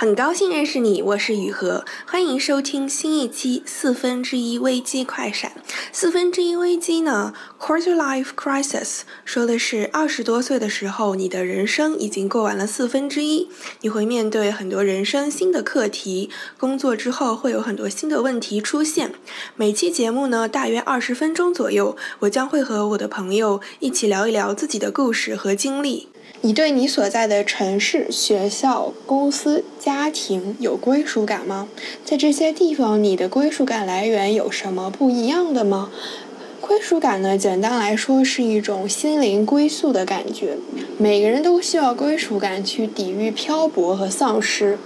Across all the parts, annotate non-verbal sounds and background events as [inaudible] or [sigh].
很高兴认识你，我是雨禾，欢迎收听新一期四分之一危机快闪。四分之一危机呢，quarter life crisis，说的是二十多岁的时候，你的人生已经过完了四分之一，你会面对很多人生新的课题，工作之后会有很多新的问题出现。每期节目呢，大约二十分钟左右，我将会和我的朋友一起聊一聊自己的故事和经历。你对你所在的城市、学校、公司、家庭有归属感吗？在这些地方，你的归属感来源有什么不一样的吗？归属感呢，简单来说是一种心灵归宿的感觉。每个人都需要归属感去抵御漂泊和丧失。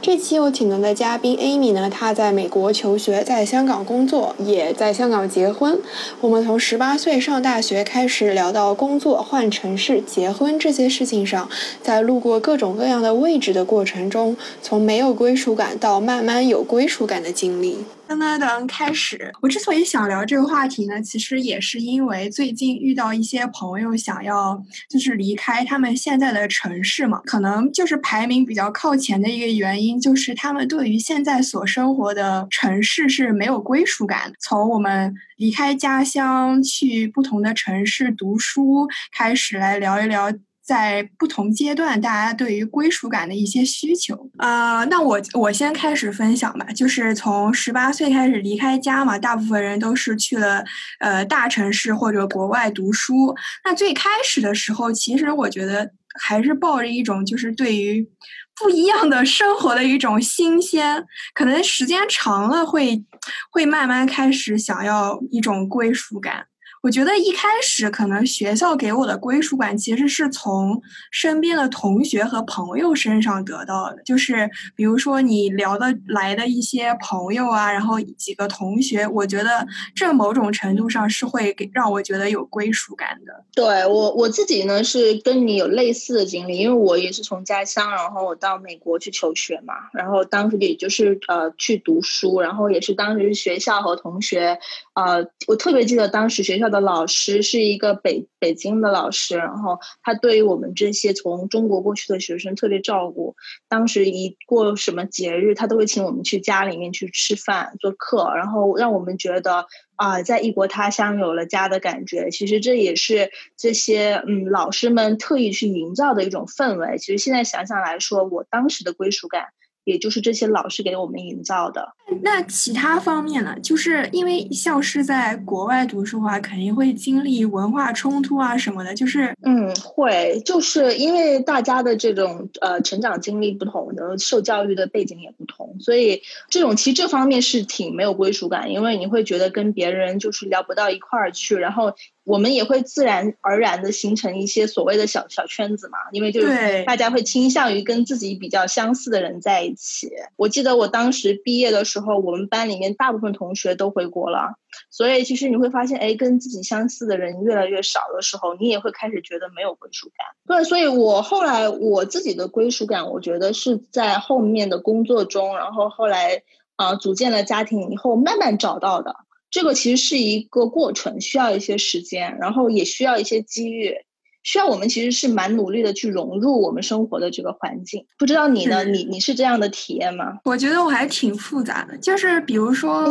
这期我请到的嘉宾 Amy 呢，她在美国求学，在香港工作，也在香港结婚。我们从十八岁上大学开始聊到工作、换城市、结婚这些事情上，在路过各种各样的位置的过程中，从没有归属感到慢慢有归属感的经历。噔噔噔，开始。我之所以想聊这个话题呢，其实也是因为最近遇到一些朋友想要就是离开他们现在的城市嘛，可能就是排名比较靠前的一个原因，就是他们对于现在所生活的城市是没有归属感。从我们离开家乡去不同的城市读书开始，来聊一聊。在不同阶段，大家对于归属感的一些需求啊，那我我先开始分享吧。就是从十八岁开始离开家嘛，大部分人都是去了呃大城市或者国外读书。那最开始的时候，其实我觉得还是抱着一种就是对于不一样的生活的一种新鲜，可能时间长了会会慢慢开始想要一种归属感。我觉得一开始可能学校给我的归属感，其实是从身边的同学和朋友身上得到的。就是比如说你聊得来的一些朋友啊，然后几个同学，我觉得这某种程度上是会给让我觉得有归属感的。对我我自己呢是跟你有类似的经历，因为我也是从家乡，然后我到美国去求学嘛，然后当时也就是呃去读书，然后也是当时学校和同学，呃，我特别记得当时学校。的老师是一个北北京的老师，然后他对于我们这些从中国过去的学生特别照顾。当时一过什么节日，他都会请我们去家里面去吃饭做客，然后让我们觉得啊，在异国他乡有了家的感觉。其实这也是这些嗯老师们特意去营造的一种氛围。其实现在想想来说，我当时的归属感。也就是这些老师给我们营造的。那其他方面呢？就是因为像是在国外读书的话，肯定会经历文化冲突啊什么的。就是嗯，会，就是因为大家的这种呃成长经历不同，的受教育的背景也不同，所以这种其实这方面是挺没有归属感，因为你会觉得跟别人就是聊不到一块儿去，然后。我们也会自然而然的形成一些所谓的小小圈子嘛，因为就是大家会倾向于跟自己比较相似的人在一起。我记得我当时毕业的时候，我们班里面大部分同学都回国了，所以其实你会发现，哎，跟自己相似的人越来越少的时候，你也会开始觉得没有归属感。对，所以我后来我自己的归属感，我觉得是在后面的工作中，然后后来啊组建了家庭以后慢慢找到的。这个其实是一个过程，需要一些时间，然后也需要一些机遇，需要我们其实是蛮努力的去融入我们生活的这个环境。不知道你呢？你你是这样的体验吗？我觉得我还挺复杂的，就是比如说，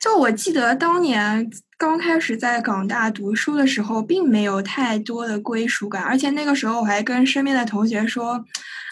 就我记得当年刚开始在港大读书的时候，并没有太多的归属感，而且那个时候我还跟身边的同学说：“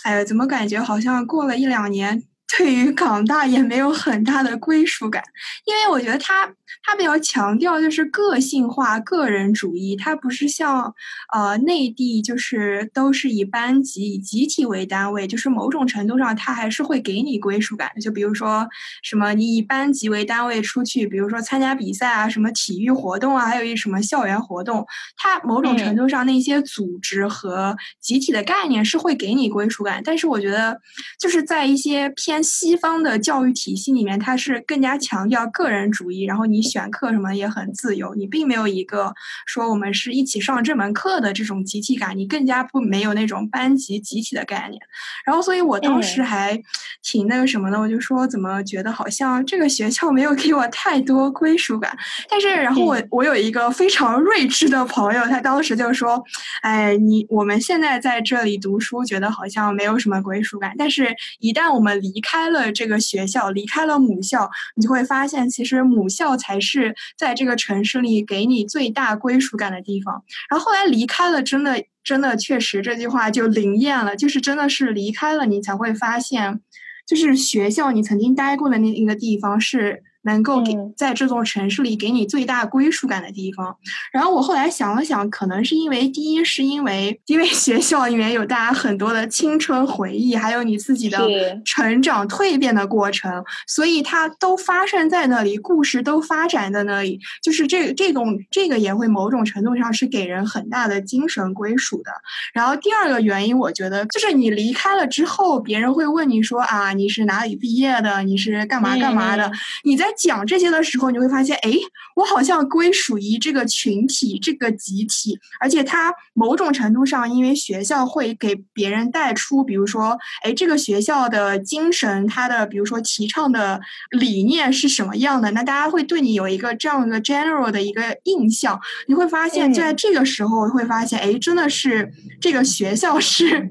哎呀，怎么感觉好像过了一两年。”对于港大也没有很大的归属感，因为我觉得他他比较强调就是个性化、个人主义，他不是像呃内地就是都是以班级、以集体为单位，就是某种程度上他还是会给你归属感。就比如说什么你以班级为单位出去，比如说参加比赛啊、什么体育活动啊，还有一什么校园活动，他某种程度上那些组织和集体的概念是会给你归属感。但是我觉得就是在一些偏西方的教育体系里面，它是更加强调个人主义，然后你你选课什么也很自由，你并没有一个说我们是一起上这门课的这种集体感，你更加不没有那种班级集体的概念。然后，所以我当时还挺那个什么的，我就说怎么觉得好像这个学校没有给我太多归属感。但是，然后我我有一个非常睿智的朋友，他当时就说：“哎，你我们现在在这里读书，觉得好像没有什么归属感，但是一旦我们离开了这个学校，离开了母校，你就会发现，其实母校才还是在这个城市里给你最大归属感的地方。”然后后来离开了，真的。真的确实，这句话就灵验了。就是真的是离开了，你才会发现，就是学校你曾经待过的那一个地方是。能够给在这座城市里给你最大归属感的地方。然后我后来想了想，可能是因为第一是因为因为学校里面有大家很多的青春回忆，还有你自己的成长蜕变的过程，所以它都发生在那里，故事都发展在那里。就是这这种这个也会某种程度上是给人很大的精神归属的。然后第二个原因，我觉得就是你离开了之后，别人会问你说啊，你是哪里毕业的？你是干嘛干嘛的？你在。讲这些的时候，你会发现，哎，我好像归属于这个群体、这个集体，而且它某种程度上，因为学校会给别人带出，比如说，哎，这个学校的精神，它的比如说提倡的理念是什么样的，那大家会对你有一个这样一个 general 的一个印象。你会发现在这个时候，会发现，哎，真的是这个学校是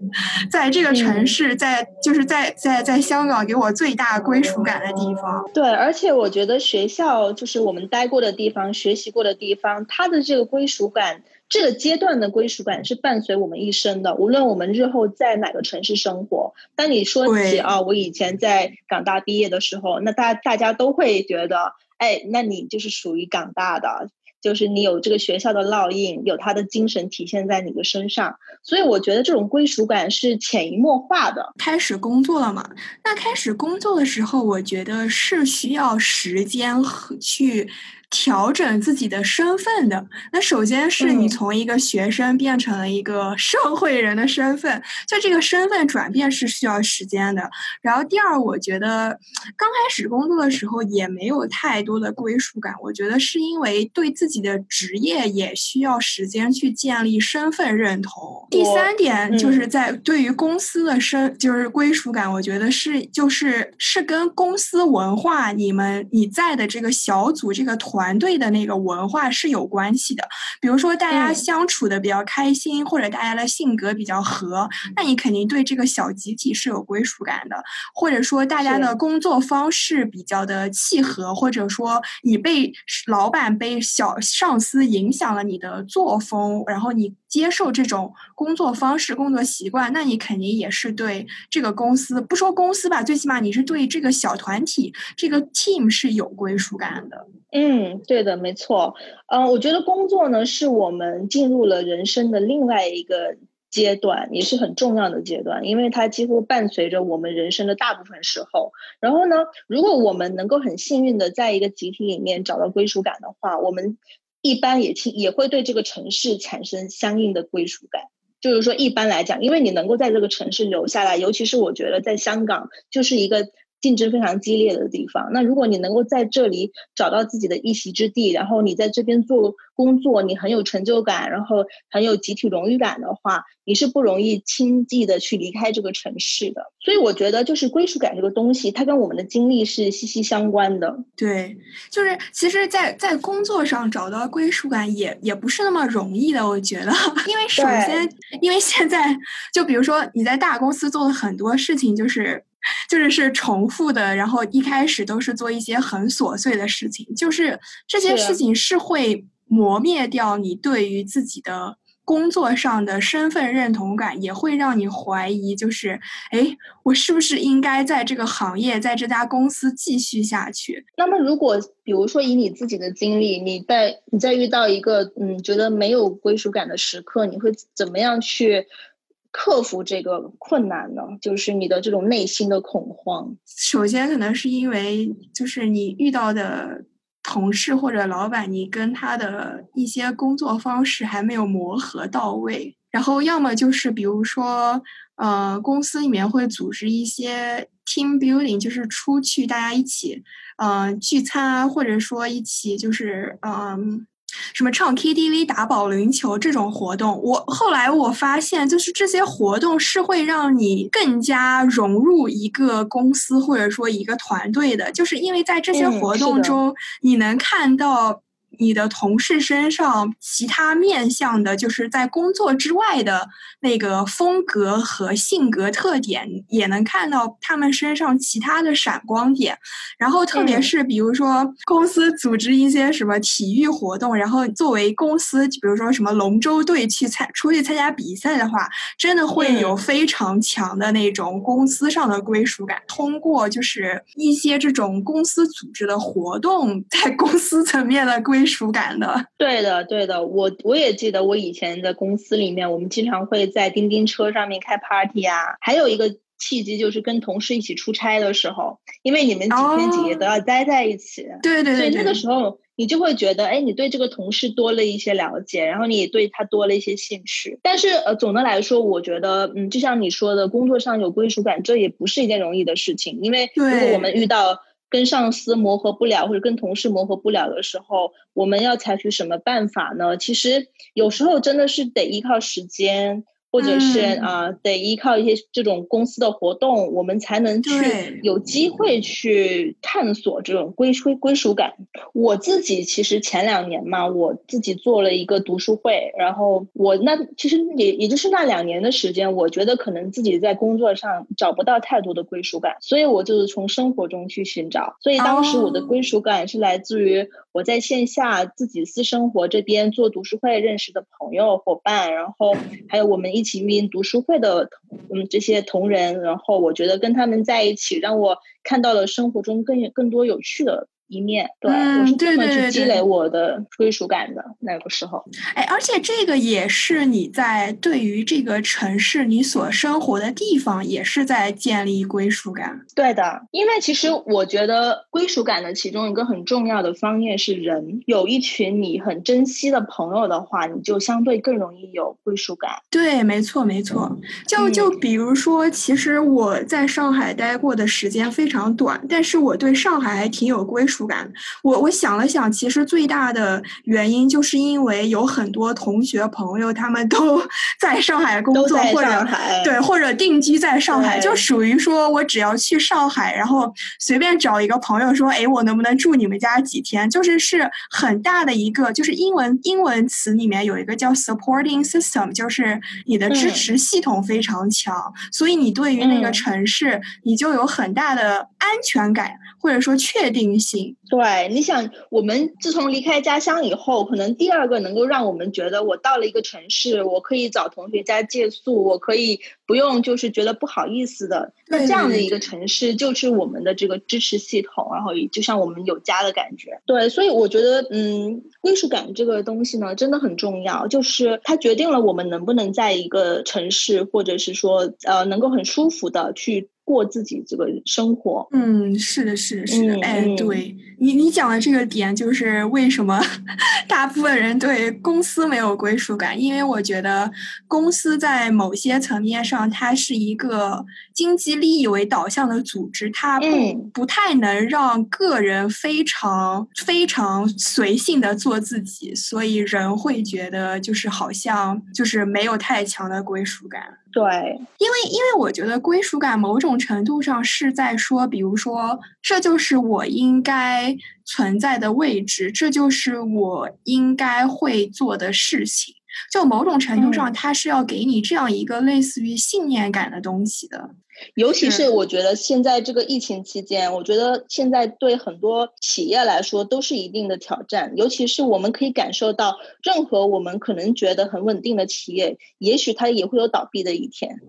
在这个城市，在就是在在在香港给我最大归属感的地方。对，而且我。觉得学校就是我们待过的地方、学习过的地方，它的这个归属感，这个阶段的归属感是伴随我们一生的。无论我们日后在哪个城市生活，当你说起啊，我以前在港大毕业的时候，那大大家都会觉得，哎，那你就是属于港大的。就是你有这个学校的烙印，有他的精神体现在你的身上，所以我觉得这种归属感是潜移默化的。开始工作了嘛？那开始工作的时候，我觉得是需要时间和去。调整自己的身份的，那首先是你从一个学生变成了一个社会人的身份，就这个身份转变是需要时间的。然后第二，我觉得刚开始工作的时候也没有太多的归属感，我觉得是因为对自己的职业也需要时间去建立身份认同。第三点就是在对于公司的身就是归属感，我觉得是就是是跟公司文化，你们你在的这个小组这个团。团队的那个文化是有关系的，比如说大家相处的比较开心，或者大家的性格比较合，那你肯定对这个小集体是有归属感的。或者说大家的工作方式比较的契合，或者说你被老板、被小上司影响了你的作风，然后你。接受这种工作方式、工作习惯，那你肯定也是对这个公司，不说公司吧，最起码你是对这个小团体、这个 team 是有归属感的。嗯，对的，没错。嗯，我觉得工作呢，是我们进入了人生的另外一个阶段，也是很重要的阶段，因为它几乎伴随着我们人生的大部分时候。然后呢，如果我们能够很幸运的在一个集体里面找到归属感的话，我们。一般也听也会对这个城市产生相应的归属感，就是说一般来讲，因为你能够在这个城市留下来，尤其是我觉得在香港就是一个竞争非常激烈的地方。那如果你能够在这里找到自己的一席之地，然后你在这边做。工作你很有成就感，然后很有集体荣誉感的话，你是不容易轻易的去离开这个城市的。所以我觉得，就是归属感这个东西，它跟我们的经历是息息相关的。对，就是其实，在在工作上找到归属感也也不是那么容易的。我觉得，[laughs] 因为首先，因为现在就比如说你在大公司做的很多事情，就是就是是重复的，然后一开始都是做一些很琐碎的事情，就是这些事情是会。磨灭掉你对于自己的工作上的身份认同感，也会让你怀疑，就是，哎，我是不是应该在这个行业，在这家公司继续下去？那么，如果比如说以你自己的经历，你在你在遇到一个嗯觉得没有归属感的时刻，你会怎么样去克服这个困难呢？就是你的这种内心的恐慌。首先，可能是因为就是你遇到的。同事或者老板，你跟他的一些工作方式还没有磨合到位，然后要么就是比如说，呃，公司里面会组织一些 team building，就是出去大家一起，嗯，聚餐啊，或者说一起就是嗯。什么唱 KTV、打保龄球这种活动，我后来我发现，就是这些活动是会让你更加融入一个公司或者说一个团队的，就是因为在这些活动中，你能看到。你的同事身上其他面向的，就是在工作之外的那个风格和性格特点，也能看到他们身上其他的闪光点。然后，特别是比如说公司组织一些什么体育活动，然后作为公司，比如说什么龙舟队去参出去参加比赛的话，真的会有非常强的那种公司上的归属感。通过就是一些这种公司组织的活动，在公司层面的归。归属感的，[laughs] 对的，对的，我我也记得，我以前的公司里面，我们经常会在叮叮车上面开 party 啊。还有一个契机就是跟同事一起出差的时候，因为你们几天几夜都要待在一起，对对对，所以那个时候你就会觉得，哎，你对这个同事多了一些了解，然后你也对他多了一些兴趣。但是呃，总的来说，我觉得，嗯，就像你说的，工作上有归属感，这也不是一件容易的事情，因为如果我们遇到。跟上司磨合不了，或者跟同事磨合不了的时候，我们要采取什么办法呢？其实有时候真的是得依靠时间。或者是啊，得依靠一些这种公司的活动，我们才能去有机会去探索这种归归归属感。我自己其实前两年嘛，我自己做了一个读书会，然后我那其实也也就是那两年的时间，我觉得可能自己在工作上找不到太多的归属感，所以我就是从生活中去寻找。所以当时我的归属感是来自于我在线下自己私生活这边做读书会认识的朋友伙伴，然后还有我们。一起运营读书会的，嗯，这些同仁，然后我觉得跟他们在一起，让我看到了生活中更更多有趣的。一面对，我是这么去积累我的归属感的那个时候。哎，而且这个也是你在对于这个城市你所生活的地方，也是在建立归属感。对的，因为其实我觉得归属感的其中一个很重要的方面是人，有一群你很珍惜的朋友的话，你就相对更容易有归属感。对，没错，没错。就就比如说，其实我在上海待过的时间非常短，但是我对上海还挺有归属。感，我我想了想，其实最大的原因就是因为有很多同学朋友，他们都 [laughs] 在上海工作，或者对，或者定居在上海，就属于说我只要去上海，然后随便找一个朋友说，哎，我能不能住你们家几天？就是是很大的一个，就是英文英文词里面有一个叫 supporting system，就是你的支持系统非常强，所以你对于那个城市，你就有很大的安全感，或者说确定性。me 对，你想，我们自从离开家乡以后，可能第二个能够让我们觉得我到了一个城市，我可以找同学家借宿，我可以不用就是觉得不好意思的，那这样的一个城市就是我们的这个支持系统，然后就像我们有家的感觉。对，所以我觉得，嗯，归属感这个东西呢，真的很重要，就是它决定了我们能不能在一个城市，或者是说，呃，能够很舒服的去。过自己这个生活，嗯，是的，是的，是的，哎，对你，你讲的这个点就是为什么 [laughs] 大部分人对公司没有归属感，因为我觉得公司在某些层面上，它是一个经济利益为导向的组织，它不不太能让个人非常非常随性的做自己，所以人会觉得就是好像就是没有太强的归属感。对，因为因为我觉得归属感某种程度上是在说，比如说，这就是我应该存在的位置，这就是我应该会做的事情。就某种程度上，它是要给你这样一个类似于信念感的东西的。尤其是我觉得现在这个疫情期间，我觉得现在对很多企业来说都是一定的挑战。尤其是我们可以感受到，任何我们可能觉得很稳定的企业，也许它也会有倒闭的一天。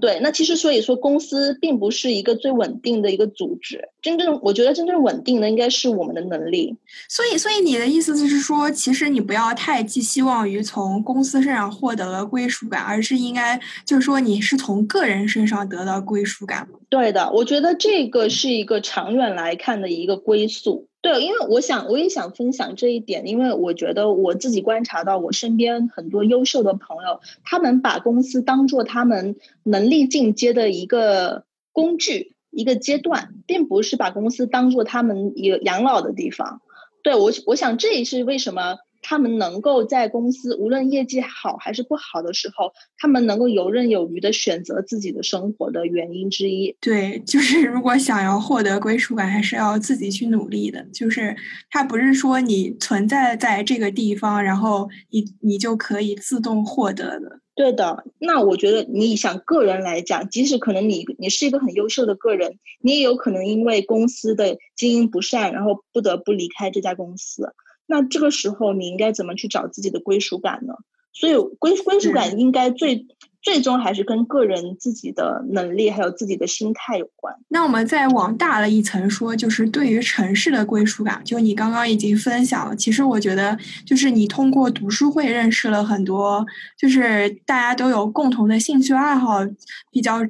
对，那其实所以说，公司并不是一个最稳定的一个组织。真正我觉得真正稳定的应该是我们的能力。所以，所以你的意思就是说，其实你不要太寄希望于从公司身上获得了归属感，而是应该就是说你是从个人身上得到归属感。对的，我觉得这个是一个长远来看的一个归宿。对，因为我想，我也想分享这一点，因为我觉得我自己观察到，我身边很多优秀的朋友，他们把公司当做他们能力进阶的一个工具。一个阶段，并不是把公司当做他们一个养老的地方。对我，我想这也是为什么。他们能够在公司无论业绩好还是不好的时候，他们能够游刃有余的选择自己的生活的原因之一。对，[laughs] 就是如果想要获得归属感，还是要自己去努力的。就是它不是说你存在在这个地方，然后你你就可以自动获得的。对的。那我觉得你想个人来讲，即使可能你你是一个很优秀的个人，你也有可能因为公司的经营不善，然后不得不离开这家公司。那这个时候你应该怎么去找自己的归属感呢？所以归归属感应该最最终还是跟个人自己的能力还有自己的心态有关。那我们再往大了一层说，就是对于城市的归属感，就你刚刚已经分享了。其实我觉得，就是你通过读书会认识了很多，就是大家都有共同的兴趣爱好，比较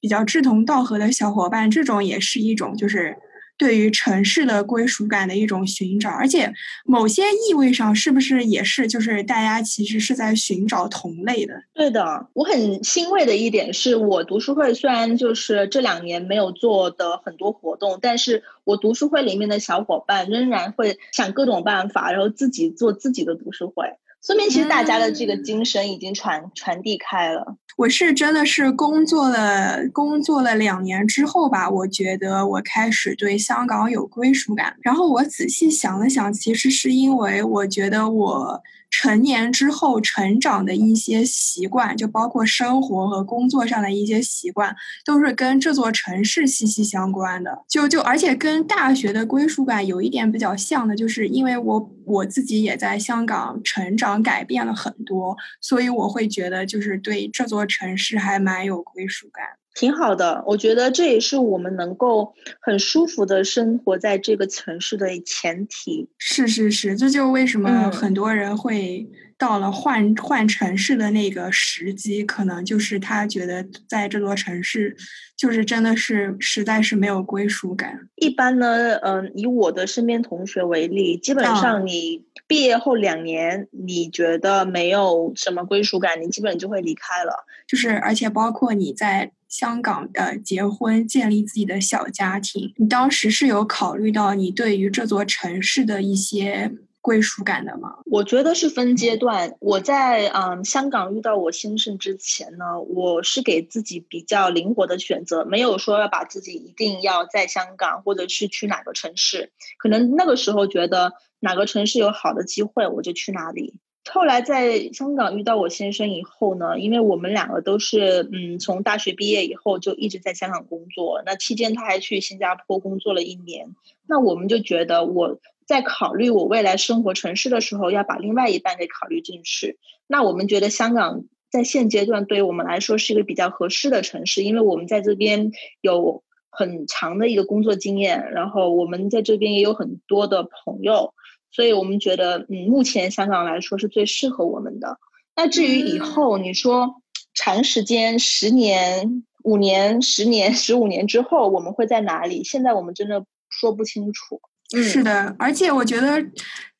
比较志同道合的小伙伴，这种也是一种就是。对于城市的归属感的一种寻找，而且某些意味上是不是也是就是大家其实是在寻找同类的？对的，我很欣慰的一点是我读书会虽然就是这两年没有做的很多活动，但是我读书会里面的小伙伴仍然会想各种办法，然后自己做自己的读书会。说明其实大家的这个精神已经传传递开了。我是真的是工作了工作了两年之后吧，我觉得我开始对香港有归属感。然后我仔细想了想，其实是因为我觉得我。成年之后成长的一些习惯，就包括生活和工作上的一些习惯，都是跟这座城市息息相关的。就就而且跟大学的归属感有一点比较像的，就是因为我我自己也在香港成长，改变了很多，所以我会觉得就是对这座城市还蛮有归属感。挺好的，我觉得这也是我们能够很舒服的生活在这个城市的前提。是是是，这就为什么很多人会到了换换城市的那个时机，可能就是他觉得在这座城市，就是真的是实在是没有归属感。一般呢，嗯，以我的身边同学为例，基本上你毕业后两年，你觉得没有什么归属感，你基本就会离开了。就是而且包括你在。香港的结婚，建立自己的小家庭，你当时是有考虑到你对于这座城市的一些归属感的吗？我觉得是分阶段。我在嗯香港遇到我先生之前呢，我是给自己比较灵活的选择，没有说要把自己一定要在香港，或者是去哪个城市。可能那个时候觉得哪个城市有好的机会，我就去哪里。后来在香港遇到我先生以后呢，因为我们两个都是嗯从大学毕业以后就一直在香港工作，那期间他还去新加坡工作了一年，那我们就觉得我在考虑我未来生活城市的时候，要把另外一半给考虑进去。那我们觉得香港在现阶段对于我们来说是一个比较合适的城市，因为我们在这边有很长的一个工作经验，然后我们在这边也有很多的朋友。所以我们觉得，嗯，目前香港来说是最适合我们的。那至于以后，你说长时间十年、五年、十年、十五年之后，我们会在哪里？现在我们真的说不清楚。嗯是的，而且我觉得，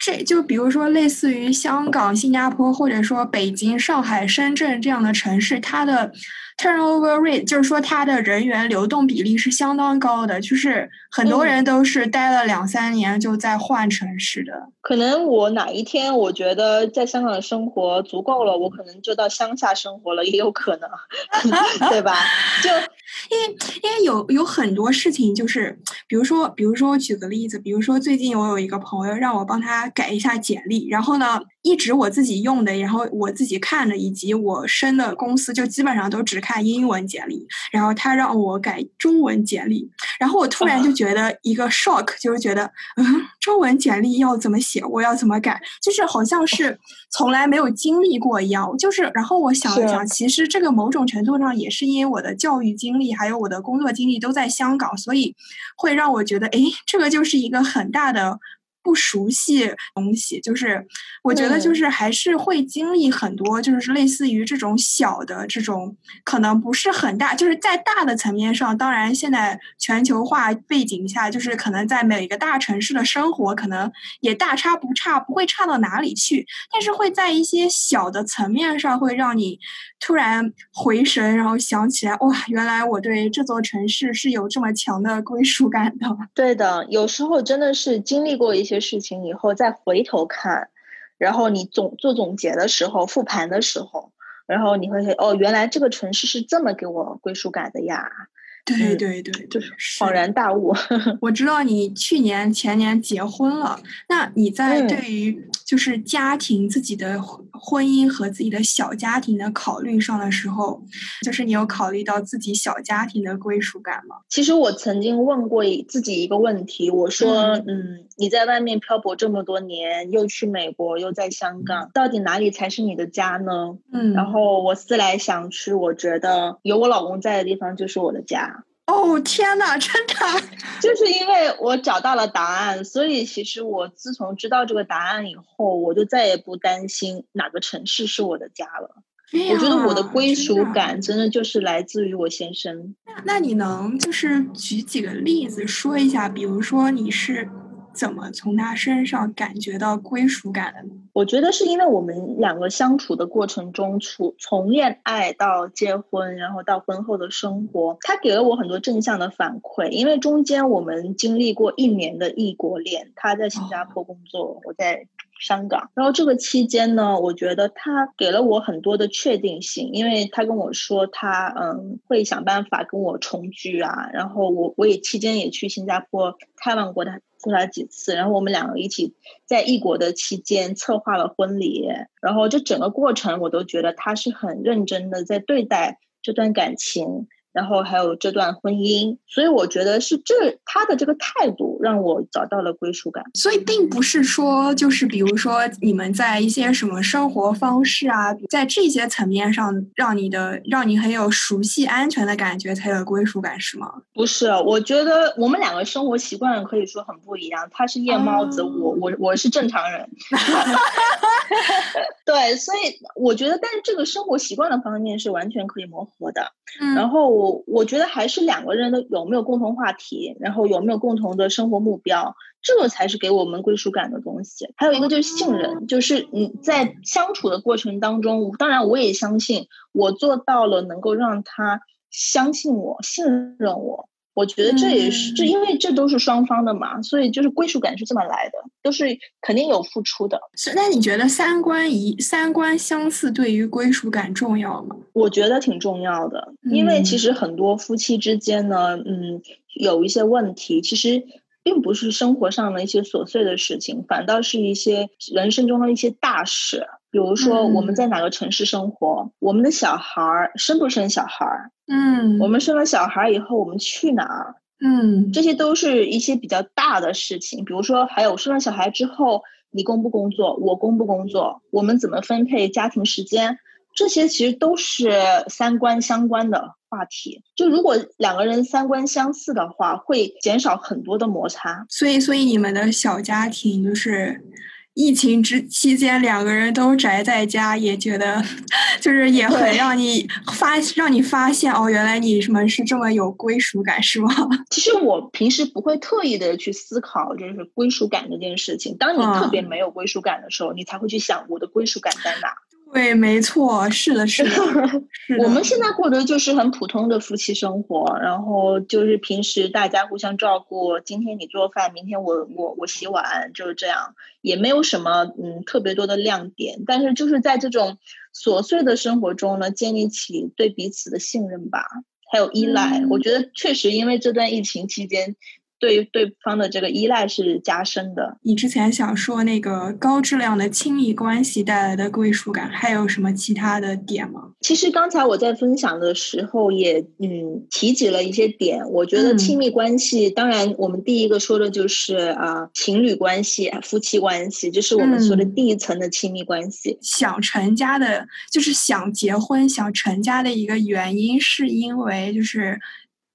这就比如说类似于香港、新加坡，或者说北京、上海、深圳这样的城市，它的。Turnover rate 就是说，它的人员流动比例是相当高的，就是很多人都是待了两三年就在换城市的。可能我哪一天我觉得在香港生活足够了，我可能就到乡下生活了，也有可能，[laughs] 对吧？就 [laughs] 因为因为有有很多事情，就是比如说，比如说我举个例子，比如说最近我有一个朋友让我帮他改一下简历，然后呢。一直我自己用的，然后我自己看的，以及我申的公司就基本上都只看英文简历。然后他让我改中文简历，然后我突然就觉得一个 shock，就是觉得，嗯，中文简历要怎么写，我要怎么改，就是好像是从来没有经历过一样。就是，然后我想了想，其实这个某种程度上也是因为我的教育经历还有我的工作经历都在香港，所以会让我觉得，哎，这个就是一个很大的。不熟悉东西，就是我觉得就是还是会经历很多，就是类似于这种小的这种，可能不是很大，就是在大的层面上，当然现在全球化背景下，就是可能在每个大城市的生活可能也大差不差，不会差到哪里去，但是会在一些小的层面上会让你突然回神，然后想起来，哇，原来我对这座城市是有这么强的归属感的。对的，有时候真的是经历过一些。事情以后再回头看，然后你总做总结的时候、复盘的时候，然后你会哦，原来这个城市是这么给我归属感的呀。对对对，就是恍然大悟。[laughs] 我知道你去年前年结婚了，那你在对于就是家庭自己的婚姻和自己的小家庭的考虑上的时候，就是你有考虑到自己小家庭的归属感吗？其实我曾经问过自己一个问题，我说，嗯，你在外面漂泊这么多年，又去美国，又在香港，到底哪里才是你的家呢？嗯，然后我思来想去，我觉得有我老公在的地方就是我的家。哦天哪，真的，就是因为我找到了答案，所以其实我自从知道这个答案以后，我就再也不担心哪个城市是我的家了。我觉得我的归属感真的就是来自于我先生。那那你能就是举几个例子说一下，比如说你是。怎么从他身上感觉到归属感的呢？我觉得是因为我们两个相处的过程中，处从恋爱到结婚，然后到婚后的生活，他给了我很多正向的反馈。因为中间我们经历过一年的异国恋，他在新加坡工作，我在香港。然后这个期间呢，我觉得他给了我很多的确定性，因为他跟我说他嗯会想办法跟我重聚啊。然后我我也期间也去新加坡探望过他。过来几次，然后我们两个一起在异国的期间策划了婚礼，然后这整个过程我都觉得他是很认真的在对待这段感情。然后还有这段婚姻，所以我觉得是这他的这个态度让我找到了归属感。所以并不是说，就是比如说你们在一些什么生活方式啊，在这些层面上让你的让你很有熟悉、安全的感觉才有归属感，是吗？不是，我觉得我们两个生活习惯可以说很不一样。他是夜猫子，我我我是正常人。[laughs] 对，所以我觉得，但是这个生活习惯的方面是完全可以磨合的。嗯然后。我我觉得还是两个人的有没有共同话题，然后有没有共同的生活目标，这个才是给我们归属感的东西。还有一个就是信任，就是你在相处的过程当中，当然我也相信我做到了，能够让他相信我、信任我。我觉得这也是，这因为这都是双方的嘛，所以就是归属感是这么来的，都是肯定有付出的。那你觉得三观一三观相似对于归属感重要吗？我觉得挺重要的，因为其实很多夫妻之间呢，嗯，有一些问题，其实并不是生活上的一些琐碎的事情，反倒是一些人生中的一些大事。比如说，我们在哪个城市生活？我们的小孩儿生不生小孩儿？嗯，我们生了小孩以后，我们去哪儿？嗯，这些都是一些比较大的事情。比如说，还有生了小孩之后，你工不工作？我工不工作？我们怎么分配家庭时间？这些其实都是三观相关的话题。就如果两个人三观相似的话，会减少很多的摩擦。所以，所以你们的小家庭就是。疫情之期间，两个人都宅在家，也觉得 [laughs] 就是也很让你发让你发现哦，原来你什么是这么有归属感，是吗？[laughs] 其实我平时不会特意的去思考，就是归属感这件事情。当你特别没有归属感的时候，你才会去想我的归属感在哪。对，没错，是的，是的。[laughs] 我们现在过的就是很普通的夫妻生活，然后就是平时大家互相照顾，今天你做饭，明天我我我洗碗，就是这样，也没有什么嗯特别多的亮点。但是就是在这种琐碎的生活中呢，建立起对彼此的信任吧，还有依赖。我觉得确实因为这段疫情期间。对对方的这个依赖是加深的。你之前想说那个高质量的亲密关系带来的归属感，还有什么其他的点吗？其实刚才我在分享的时候也嗯提及了一些点。我觉得亲密关系，当然我们第一个说的就是啊情侣关系、夫妻关系，这是我们说的第一层的亲密关系。想成家的，就是想结婚、想成家的一个原因，是因为就是。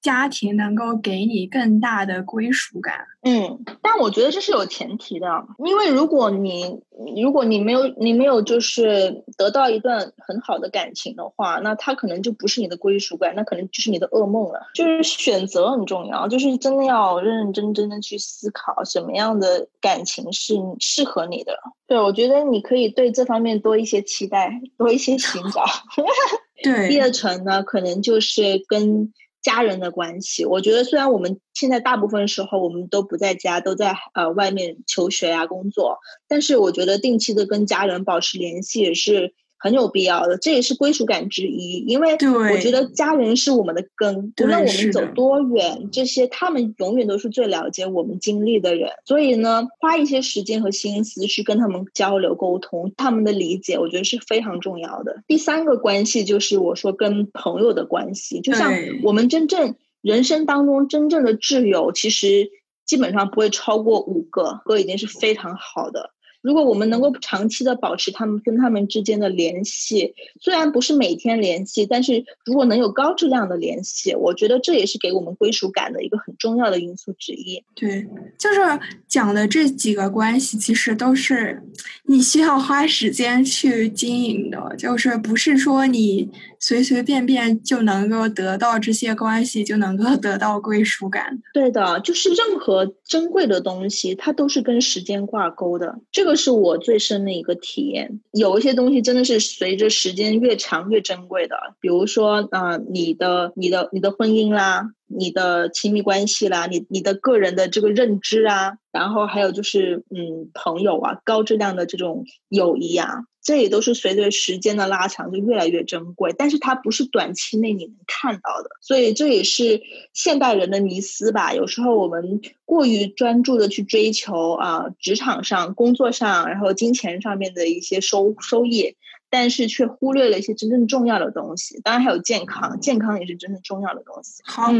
家庭能够给你更大的归属感。嗯，但我觉得这是有前提的，因为如果你如果你没有你没有就是得到一段很好的感情的话，那他可能就不是你的归属感，那可能就是你的噩梦了。就是选择很重要，就是真的要认认真真的去思考什么样的感情是适合你的。对，我觉得你可以对这方面多一些期待，多一些寻找。[laughs] 对，第二层呢，可能就是跟。家人的关系，我觉得虽然我们现在大部分时候我们都不在家，都在呃外面求学呀工作，但是我觉得定期的跟家人保持联系也是。很有必要的，这也是归属感之一。因为我觉得家人是我们的根，无论我们走多远，这些他们永远都是最了解我们经历的人。所以呢，花一些时间和心思去跟他们交流沟通，他们的理解，我觉得是非常重要的。第三个关系就是我说跟朋友的关系，就像我们真正人生当中真正的挚友，其实基本上不会超过五个，哥已经是非常好的。如果我们能够长期的保持他们跟他们之间的联系，虽然不是每天联系，但是如果能有高质量的联系，我觉得这也是给我们归属感的一个很重要的因素之一。对，就是讲的这几个关系，其实都是你需要花时间去经营的，就是不是说你随随便便就能够得到这些关系，就能够得到归属感。对的，就是任何珍贵的东西，它都是跟时间挂钩的。这个。是我最深的一个体验。有一些东西真的是随着时间越长越珍贵的，比如说啊，你的、你的、你的婚姻啦，你的亲密关系啦，你、你的个人的这个认知啊，然后还有就是嗯，朋友啊，高质量的这种友谊啊。这也都是随着时间的拉长就越来越珍贵，但是它不是短期内你能看到的，所以这也是现代人的迷思吧。有时候我们过于专注的去追求啊，职场上、工作上，然后金钱上面的一些收收益，但是却忽略了一些真正重要的东西。当然还有健康，健康也是真正重要的东西。好。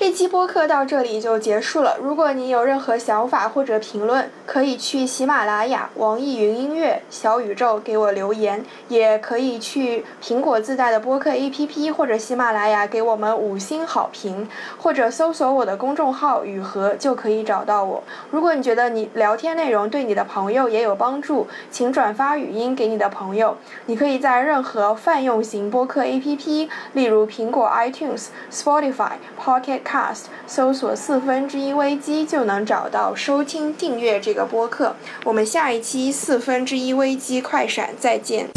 这期播客到这里就结束了。如果你有任何想法或者评论，可以去喜马拉雅、网易云音乐、小宇宙给我留言，也可以去苹果自带的播客 APP 或者喜马拉雅给我们五星好评，或者搜索我的公众号“雨禾”就可以找到我。如果你觉得你聊天内容对你的朋友也有帮助，请转发语音给你的朋友。你可以在任何泛用型播客 APP，例如苹果 iTunes、Spotify、Pocket。Cast 搜索四分之一危机就能找到收听订阅这个播客。我们下一期四分之一危机快闪再见。